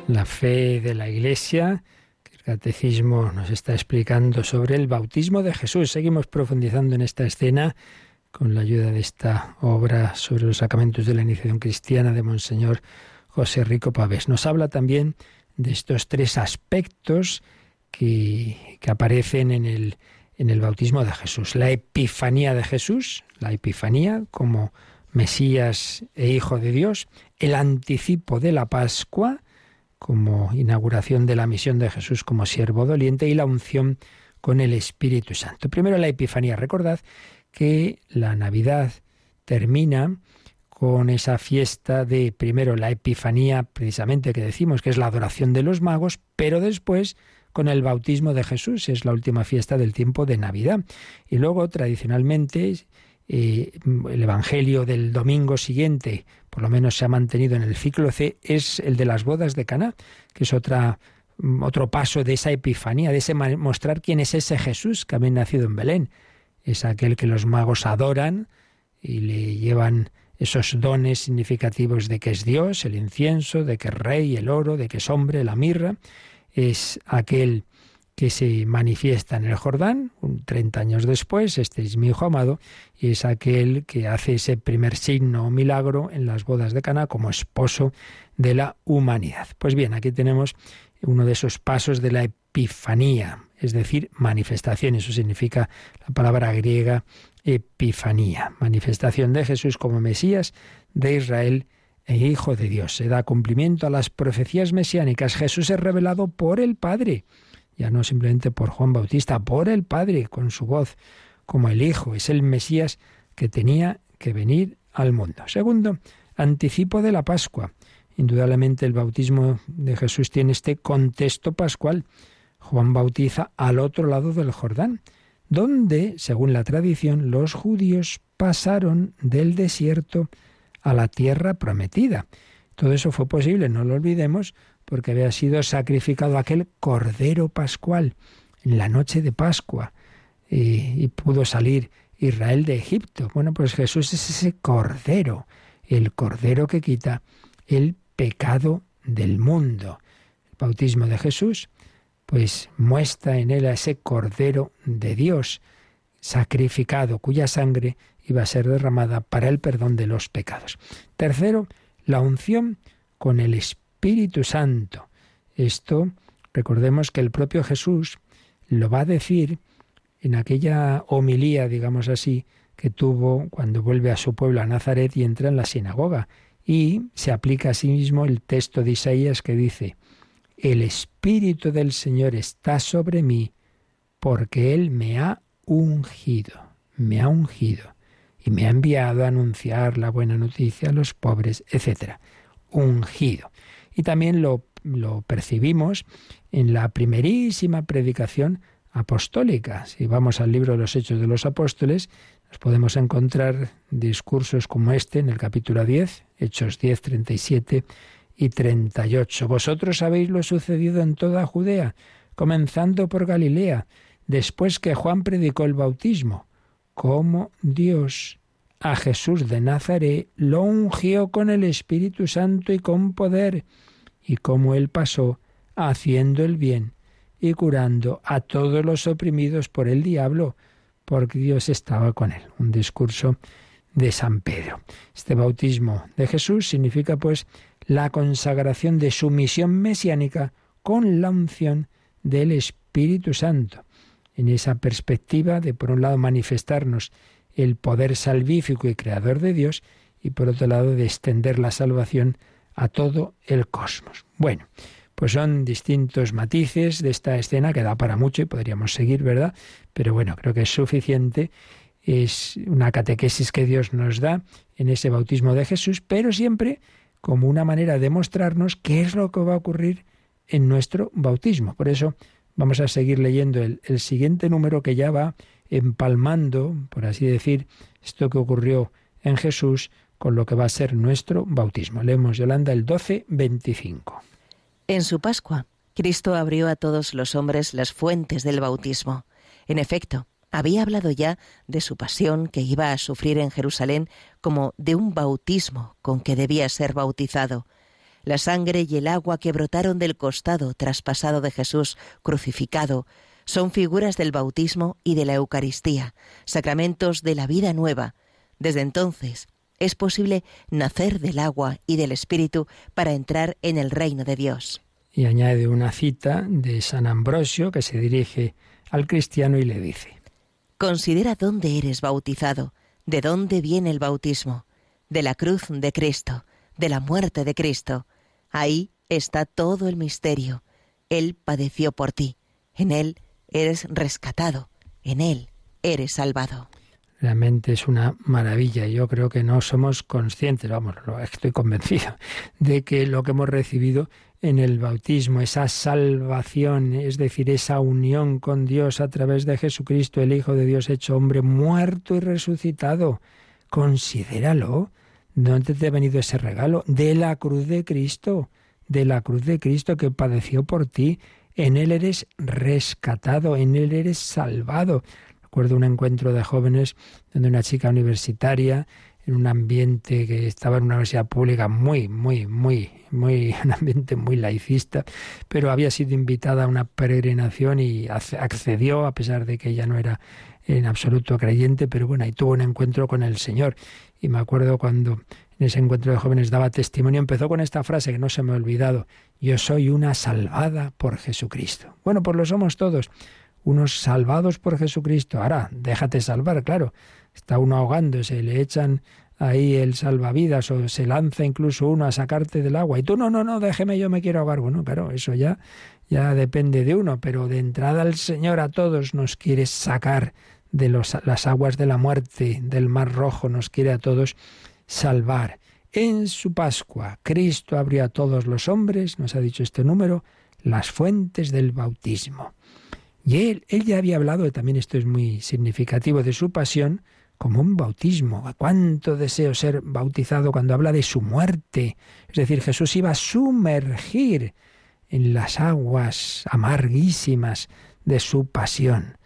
La fe de la Iglesia, que el Catecismo nos está explicando sobre el bautismo de Jesús. Seguimos profundizando en esta escena con la ayuda de esta obra sobre los sacramentos de la iniciación cristiana de Monseñor José Rico Pavés. Nos habla también de estos tres aspectos que, aparecen en el, en el bautismo de Jesús. La epifanía de Jesús, la epifanía como Mesías e Hijo de Dios, el anticipo de la Pascua como inauguración de la misión de Jesús como siervo doliente y la unción con el Espíritu Santo. Primero la epifanía. Recordad que la Navidad termina con esa fiesta de primero la epifanía, precisamente que decimos que es la adoración de los magos, pero después con el bautismo de Jesús, es la última fiesta del tiempo de Navidad. Y luego, tradicionalmente, eh, el Evangelio del domingo siguiente, por lo menos se ha mantenido en el ciclo C, es el de las bodas de Caná, que es otra, otro paso de esa epifanía, de ese mostrar quién es ese Jesús que había nacido en Belén. Es aquel que los magos adoran y le llevan esos dones significativos de que es Dios, el incienso, de que es rey, el oro, de que es hombre, la mirra es aquel que se manifiesta en el Jordán, un 30 años después, este es mi hijo amado, y es aquel que hace ese primer signo o milagro en las bodas de Cana como esposo de la humanidad. Pues bien, aquí tenemos uno de esos pasos de la epifanía, es decir, manifestación, eso significa la palabra griega epifanía, manifestación de Jesús como Mesías de Israel e Hijo de Dios. Se da cumplimiento a las profecías mesiánicas. Jesús es revelado por el Padre, ya no simplemente por Juan Bautista, por el Padre, con su voz, como el Hijo. Es el Mesías que tenía que venir al mundo. Segundo, anticipo de la Pascua. Indudablemente el bautismo de Jesús tiene este contexto pascual. Juan bautiza al otro lado del Jordán, donde, según la tradición, los judíos pasaron del desierto a la tierra prometida. Todo eso fue posible, no lo olvidemos, porque había sido sacrificado aquel cordero pascual en la noche de Pascua y, pudo salir Israel de Egipto. Bueno, pues Jesús es ese cordero, el cordero que quita el pecado del mundo. El bautismo de Jesús, pues muestra en él a ese cordero de Dios sacrificado, cuya sangre iba a ser derramada para el perdón de los pecados. Tercero, la unción con el Espíritu Santo. Esto, recordemos que el propio Jesús lo va a decir en aquella homilía, digamos así, que tuvo cuando vuelve a su pueblo, a Nazaret, y entra en la sinagoga. Y se aplica a sí mismo el texto de Isaías que dice, El Espíritu del Señor está sobre mí, porque Él me ha ungido, me ha ungido y me ha enviado a anunciar la buena noticia a los pobres, etc. Ungido. Y también lo, lo percibimos en la primerísima predicación apostólica. Si vamos al libro de los Hechos de los Apóstoles, nos podemos encontrar discursos como este en el capítulo 10, Hechos 10, 37 y 38. Vosotros sabéis lo sucedido en toda Judea, comenzando por Galilea, después que Juan predicó el bautismo cómo Dios a Jesús de Nazaret lo ungió con el Espíritu Santo y con poder, y cómo él pasó haciendo el bien y curando a todos los oprimidos por el diablo, porque Dios estaba con él. Un discurso de San Pedro. Este bautismo de Jesús significa pues la consagración de su misión mesiánica con la unción del Espíritu Santo en esa perspectiva de, por un lado, manifestarnos el poder salvífico y creador de Dios y, por otro lado, de extender la salvación a todo el cosmos. Bueno, pues son distintos matices de esta escena que da para mucho y podríamos seguir, ¿verdad? Pero bueno, creo que es suficiente. Es una catequesis que Dios nos da en ese bautismo de Jesús, pero siempre como una manera de mostrarnos qué es lo que va a ocurrir en nuestro bautismo. Por eso Vamos a seguir leyendo el, siguiente número que ya va empalmando, por así decir, esto que ocurrió en Jesús con lo que va a ser nuestro bautismo. Leemos Yolanda el 12-25. En su Pascua, Cristo abrió a todos los hombres las fuentes del bautismo. En efecto, había hablado ya de su pasión que iba a sufrir en Jerusalén como de un bautismo con que debía ser bautizado, la sangre y el agua que brotaron del costado traspasado de Jesús crucificado son figuras del bautismo y de la Eucaristía, sacramentos de la vida nueva. Desde entonces es posible nacer del agua y del Espíritu para entrar en el reino de Dios. Y añade una cita de San Ambrosio que se dirige al cristiano y le dice, Considera dónde eres bautizado, de dónde viene el bautismo, de la cruz de Cristo, de la muerte de Cristo. Ahí está todo el misterio. Él padeció por ti. En Él eres rescatado. En Él eres salvado. Realmente es una maravilla. Yo creo que no somos conscientes, vamos, estoy convencido, de que lo que hemos recibido en el bautismo, esa salvación, es decir, esa unión con Dios a través de Jesucristo, el Hijo de Dios hecho hombre, muerto y resucitado. Considéralo. ¿Dónde te ha venido ese regalo? De la cruz de Cristo, de la cruz de Cristo que padeció por ti. En Él eres rescatado, en Él eres salvado. Recuerdo un encuentro de jóvenes donde una chica universitaria, en un ambiente que estaba en una universidad pública muy, muy, muy, muy, un ambiente muy laicista, pero había sido invitada a una peregrinación y accedió, a pesar de que ella no era en absoluto creyente, pero bueno, ahí tuvo un encuentro con el Señor. Y me acuerdo cuando en ese encuentro de jóvenes daba testimonio, empezó con esta frase que no se me ha olvidado, yo soy una salvada por Jesucristo. Bueno, pues lo somos todos, unos salvados por Jesucristo. Ahora, déjate salvar, claro. Está uno ahogándose, le echan ahí el salvavidas o se lanza incluso uno a sacarte del agua y tú no, no, no, déjeme, yo me quiero ahogar. Bueno, claro, eso ya, ya depende de uno, pero de entrada el Señor a todos nos quiere sacar de las aguas de la muerte, del mar rojo, nos quiere a todos salvar. En su Pascua, Cristo abrió a todos los hombres, nos ha dicho este número, las fuentes del bautismo. Y él, él ya había hablado, también esto es muy significativo, de su pasión como un bautismo. ¿Cuánto deseo ser bautizado cuando habla de su muerte? Es decir, Jesús iba a sumergir en las aguas amarguísimas de su pasión.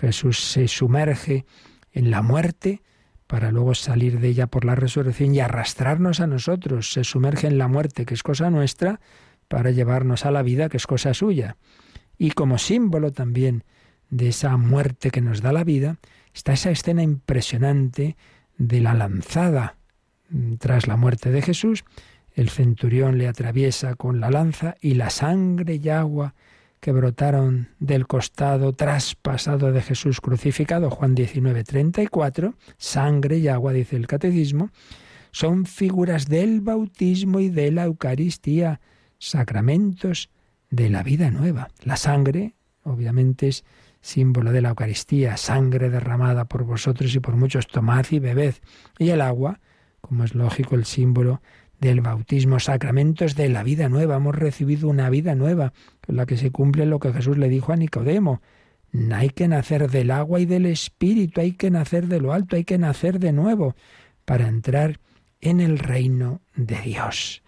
Jesús se sumerge en la muerte para luego salir de ella por la resurrección y arrastrarnos a nosotros. Se sumerge en la muerte, que es cosa nuestra, para llevarnos a la vida, que es cosa suya. Y como símbolo también de esa muerte que nos da la vida, está esa escena impresionante de la lanzada tras la muerte de Jesús. El centurión le atraviesa con la lanza y la sangre y agua que brotaron del costado traspasado de Jesús crucificado, Juan 19, 34, sangre y agua, dice el catecismo, son figuras del bautismo y de la Eucaristía, sacramentos de la vida nueva. La sangre, obviamente, es símbolo de la Eucaristía, sangre derramada por vosotros y por muchos, tomad y bebed. Y el agua, como es lógico, el símbolo del bautismo, sacramentos de la vida nueva. Hemos recibido una vida nueva, con la que se cumple lo que Jesús le dijo a Nicodemo. Hay que nacer del agua y del espíritu, hay que nacer de lo alto, hay que nacer de nuevo para entrar en el reino de Dios.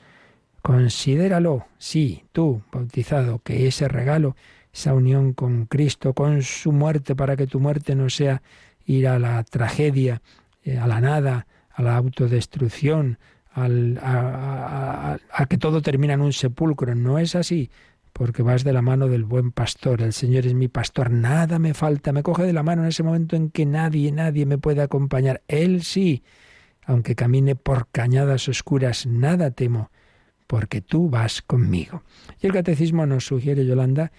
Considéralo, sí, tú, bautizado, que ese regalo, esa unión con Cristo, con su muerte, para que tu muerte no sea ir a la tragedia, eh, a la nada, a la autodestrucción, a, que todo termina en un sepulcro. No es así, porque vas de la mano del buen pastor. El Señor es mi pastor, nada me falta. Me coge de la mano en ese momento en que nadie, nadie me puede acompañar. Él sí, aunque camine por cañadas oscuras, nada temo, porque tú vas conmigo. Y el catecismo nos sugiere, Yolanda,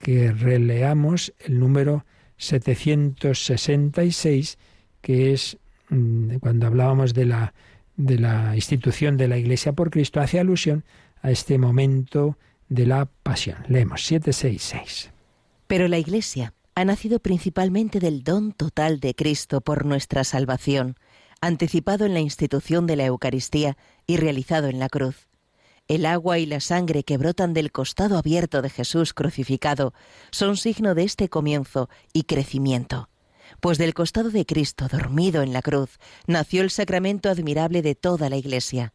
que releamos el número 766, que es mm, cuando hablábamos de la de la institución de la Iglesia por Cristo hace alusión a este momento de la pasión. Leemos 766. Pero la Iglesia ha nacido principalmente del don total de Cristo por nuestra salvación, anticipado en la institución de la Eucaristía y realizado en la cruz. El agua y la sangre que brotan del costado abierto de Jesús crucificado son signo de este comienzo y crecimiento pues del costado de Cristo dormido en la cruz nació el sacramento admirable de toda la Iglesia.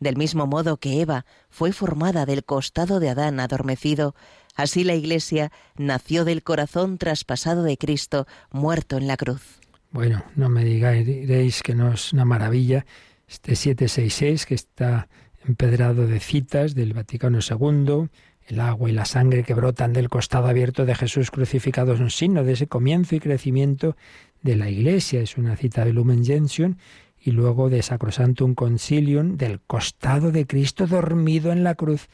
Del mismo modo que Eva fue formada del costado de Adán adormecido, así la Iglesia nació del corazón traspasado de Cristo muerto en la cruz. Bueno, no me digáis que no es una maravilla este 766 que está empedrado de citas del Vaticano II, el agua y la sangre que brotan del costado abierto de Jesús crucificado es un signo de ese comienzo y crecimiento de la Iglesia. Es una cita de Lumen Gentium y luego de Sacrosantum Concilium, del costado de Cristo dormido en la cruz.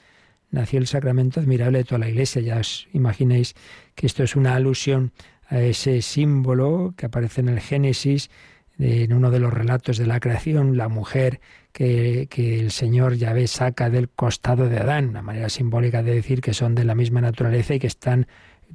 Nació el sacramento admirable de toda la Iglesia. Ya os imagináis que esto es una alusión a ese símbolo que aparece en el Génesis, en uno de los relatos de la creación, la mujer que, el Señor Yahvé saca del costado de Adán, una manera simbólica de decir que son de la misma naturaleza y que están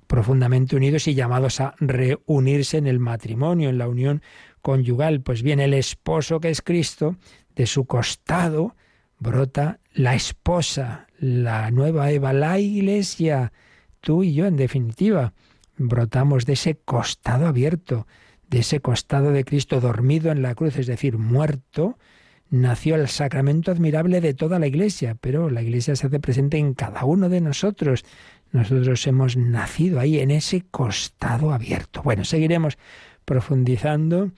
profundamente unidos y llamados a reunirse en el matrimonio, en la unión conyugal. Pues bien, el esposo que es Cristo, de su costado brota la esposa, la nueva Eva, la iglesia, tú y yo en definitiva. Brotamos de ese costado abierto, de ese costado de Cristo dormido en la cruz, es decir, muerto, nació el sacramento admirable de toda la Iglesia, pero la Iglesia se hace presente en cada uno de nosotros. Nosotros hemos nacido ahí, en ese costado abierto. Bueno, seguiremos profundizando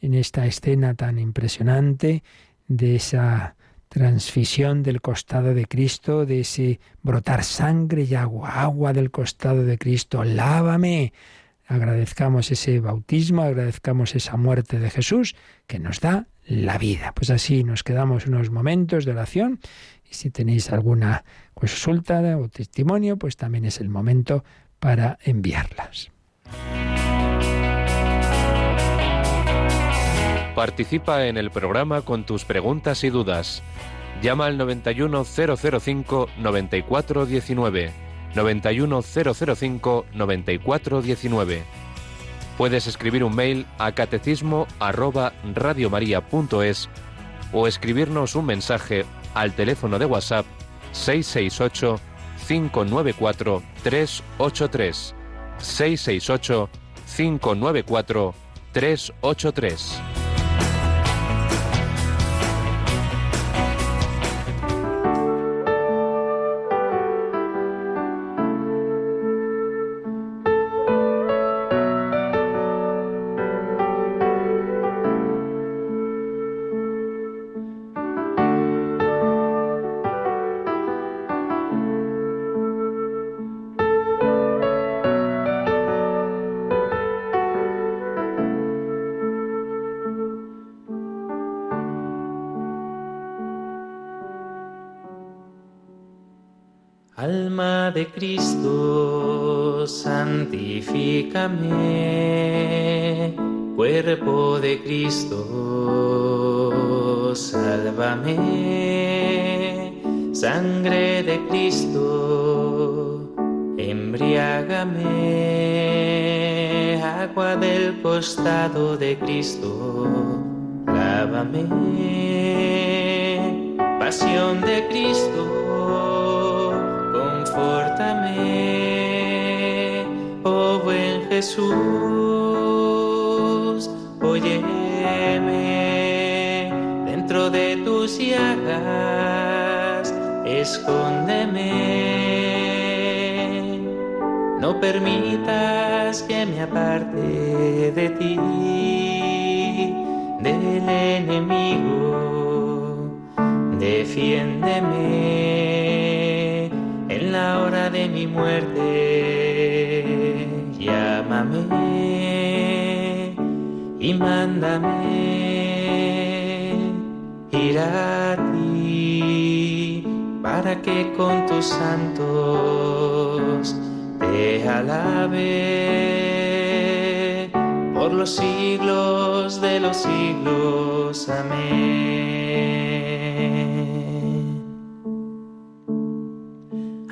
en esta escena tan impresionante de esa transfisión del costado de Cristo, de ese brotar sangre y agua, agua del costado de Cristo, lávame. Agradezcamos ese bautismo, agradezcamos esa muerte de Jesús que nos da la vida. Pues así nos quedamos unos momentos de oración y si tenéis alguna consulta o testimonio, pues también es el momento para enviarlas. Participa en el programa con tus preguntas y dudas. Llama al 91005 9419. 91005 9419. Puedes escribir un mail a catecismo arroba radiomaria.es o escribirnos un mensaje al teléfono de WhatsApp 668 594 383 668 594 383 santifícame. Defiéndeme la hora de mi muerte, llámame y mándame ir a ti para que con tus santos te alabe por los siglos de los siglos. Amén.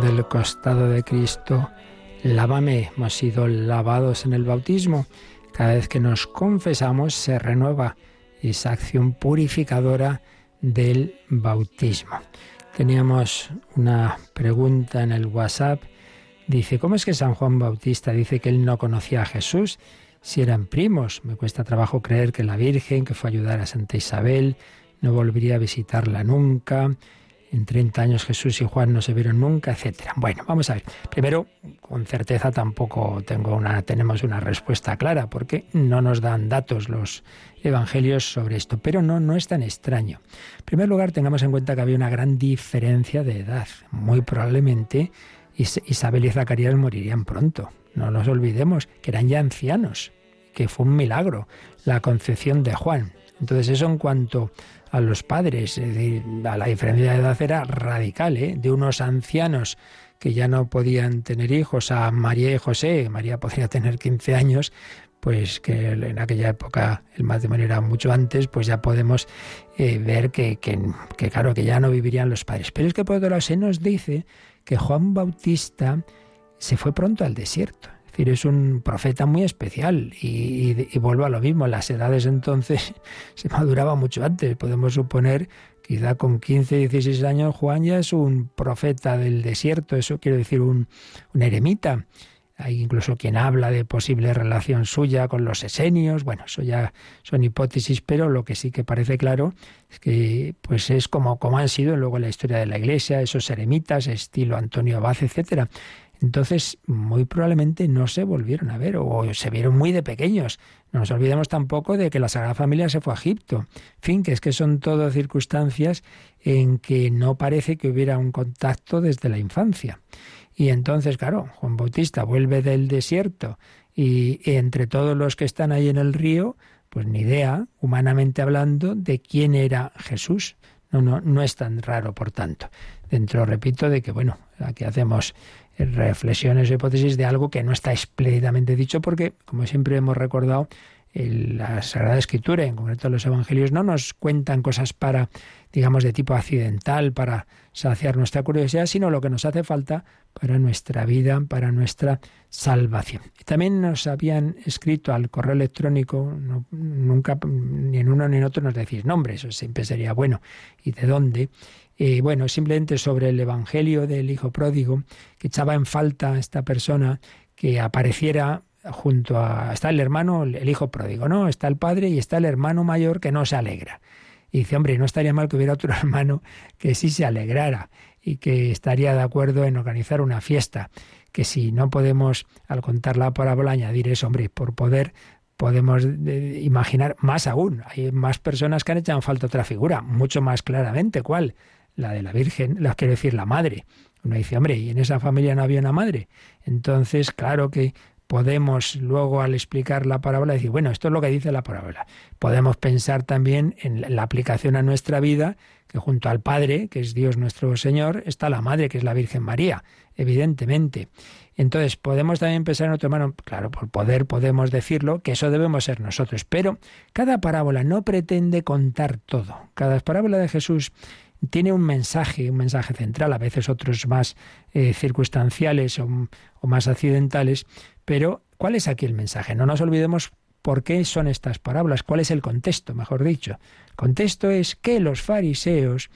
Del costado de Cristo, lávame. Hemos sido lavados en el bautismo. Cada vez que nos confesamos se renueva esa acción purificadora del bautismo. Teníamos una pregunta en el WhatsApp. Dice, ¿cómo es que San Juan Bautista dice que él no conocía a Jesús si eran primos? Me cuesta trabajo creer que la Virgen, que fue a ayudar a Santa Isabel, no volvería a visitarla nunca en 30 años Jesús y Juan no se vieron nunca, etcétera. Bueno, vamos a ver. Primero, con certeza tampoco tenemos una respuesta clara, porque no nos dan datos los evangelios sobre esto. Pero no, no es tan extraño. En primer lugar, tengamos en cuenta que había una gran diferencia de edad. Muy probablemente Isabel y Zacarías morirían pronto. No nos olvidemos que eran ya ancianos, que fue un milagro la concepción de Juan. Entonces, eso en cuanto a los padres. la diferencia de edad era radical, ¿eh? de unos ancianos que ya no podían tener hijos a María y José. María podría tener 15 años, pues que en aquella época el matrimonio era mucho antes, pues ya podemos eh, ver que, que, que, claro, que ya no vivirían los padres. Pero es que por otro lado se nos dice que Juan Bautista se fue pronto al desierto decir, es un profeta muy especial y, vuelvo a lo mismo, las edades entonces se maduraba mucho antes. Podemos suponer, quizá con 15, 16 años, Juan ya es un profeta del desierto, eso quiere decir un, eremita. Hay incluso quien habla de posible relación suya con los esenios. Bueno, eso ya son hipótesis, pero lo que sí que parece claro es que pues es como, como han sido luego en la historia de la Iglesia, esos eremitas, estilo Antonio Abad, etcétera Entonces, muy probablemente no se volvieron a ver o se vieron muy de pequeños. No nos olvidemos tampoco de que la Sagrada Familia se fue a Egipto. En fin, que es que son todas circunstancias en que no parece que hubiera un contacto desde la infancia. Y entonces, claro, Juan Bautista vuelve del desierto y entre todos los que están ahí en el río, pues ni idea, humanamente hablando, de quién era Jesús. No, no, no es tan raro, por tanto. Dentro, repito, de que, bueno, aquí hacemos reflexiones o hipótesis de algo que no está explícitamente dicho porque, como siempre hemos recordado, la Sagrada Escritura, en concreto los Evangelios, no nos cuentan cosas para, digamos, de tipo accidental, para saciar nuestra curiosidad, sino lo que nos hace falta para nuestra vida, para nuestra salvación. También nos habían escrito al correo electrónico, nunca, ni en uno ni en otro nos decís nombre, eso siempre sería bueno. ¿Y de dónde? Eh, bueno, simplemente sobre el Evangelio del Hijo Pródigo, que echaba en falta esta persona que apareciera junto a... Está el hermano, el hijo pródigo, ¿no? Está el padre y está el hermano mayor que no se alegra. Y dice, hombre, no estaría mal que hubiera otro hermano que sí se alegrara y que estaría de acuerdo en organizar una fiesta. Que si no podemos, al contar la parábola, añadir eso, hombre, por poder podemos eh, imaginar más aún. Hay más personas que han echado falta otra figura, mucho más claramente. ¿Cuál? La de la Virgen, la quiero decir, la madre. Uno dice, hombre, ¿y en esa familia no había una madre? Entonces, claro que podemos luego al explicar la parábola decir, bueno, esto es lo que dice la parábola. Podemos pensar también en la aplicación a nuestra vida, que junto al Padre, que es Dios nuestro Señor, está la Madre, que es la Virgen María, evidentemente. Entonces, podemos también pensar en otro hermano, claro, por poder podemos decirlo, que eso debemos ser nosotros, pero cada parábola no pretende contar todo. Cada parábola de Jesús tiene un mensaje, un mensaje central, a veces otros más eh, circunstanciales o, o más accidentales, pero ¿cuál es aquí el mensaje? No nos olvidemos por qué son estas parábolas, cuál es el contexto, mejor dicho. El contexto es que los fariseos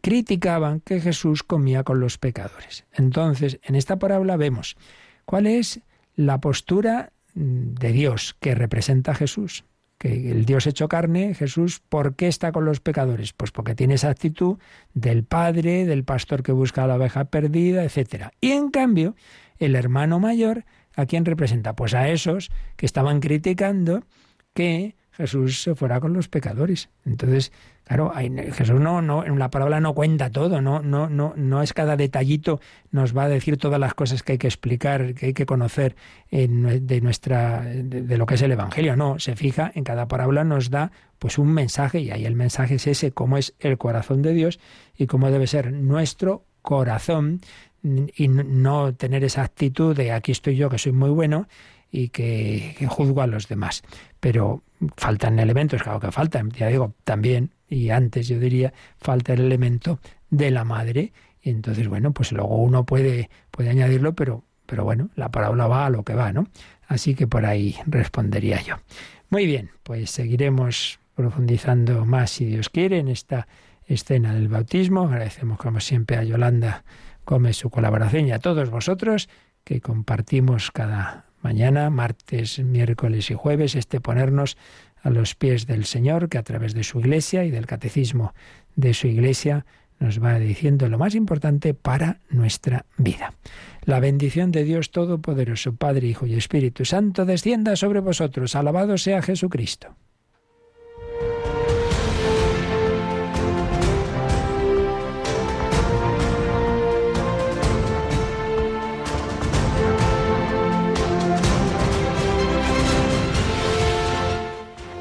criticaban que Jesús comía con los pecadores. Entonces, en esta parábola vemos cuál es la postura de Dios que representa a Jesús que el Dios hecho carne, Jesús, ¿por qué está con los pecadores? Pues porque tiene esa actitud del padre, del pastor que busca a la oveja perdida, etc. Y en cambio, el hermano mayor, ¿a quién representa? Pues a esos que estaban criticando que Jesús se fuera con los pecadores. Entonces, claro, Jesús no, no, en la palabra no cuenta todo, no, no, no, no es cada detallito, nos va a decir todas las cosas que hay que explicar, que hay que conocer de nuestra, de, lo que es el Evangelio. No, se fija en cada parábola nos da pues un mensaje, y ahí el mensaje es ese, cómo es el corazón de Dios y cómo debe ser nuestro corazón, y no tener esa actitud de aquí estoy yo que soy muy bueno y que, juzgo a los demás. Pero faltan elementos, claro que faltan, ya digo, también, y antes yo diría, falta el elemento de la madre. Y entonces, bueno, pues luego uno puede, puede añadirlo, pero, pero bueno, la parábola va a lo que va, ¿no? Así que por ahí respondería yo. Muy bien, pues seguiremos profundizando más, si Dios quiere, en esta escena del bautismo. Agradecemos, como siempre, a Yolanda Gómez su colaboración y a todos vosotros que compartimos cada mañana, martes, miércoles y jueves, este ponernos a los pies del Señor, que a través de su iglesia y del catecismo de su iglesia nos va diciendo lo más importante para nuestra vida. La bendición de Dios Todopoderoso, Padre, Hijo y Espíritu Santo, descienda sobre vosotros. Alabado sea Jesucristo.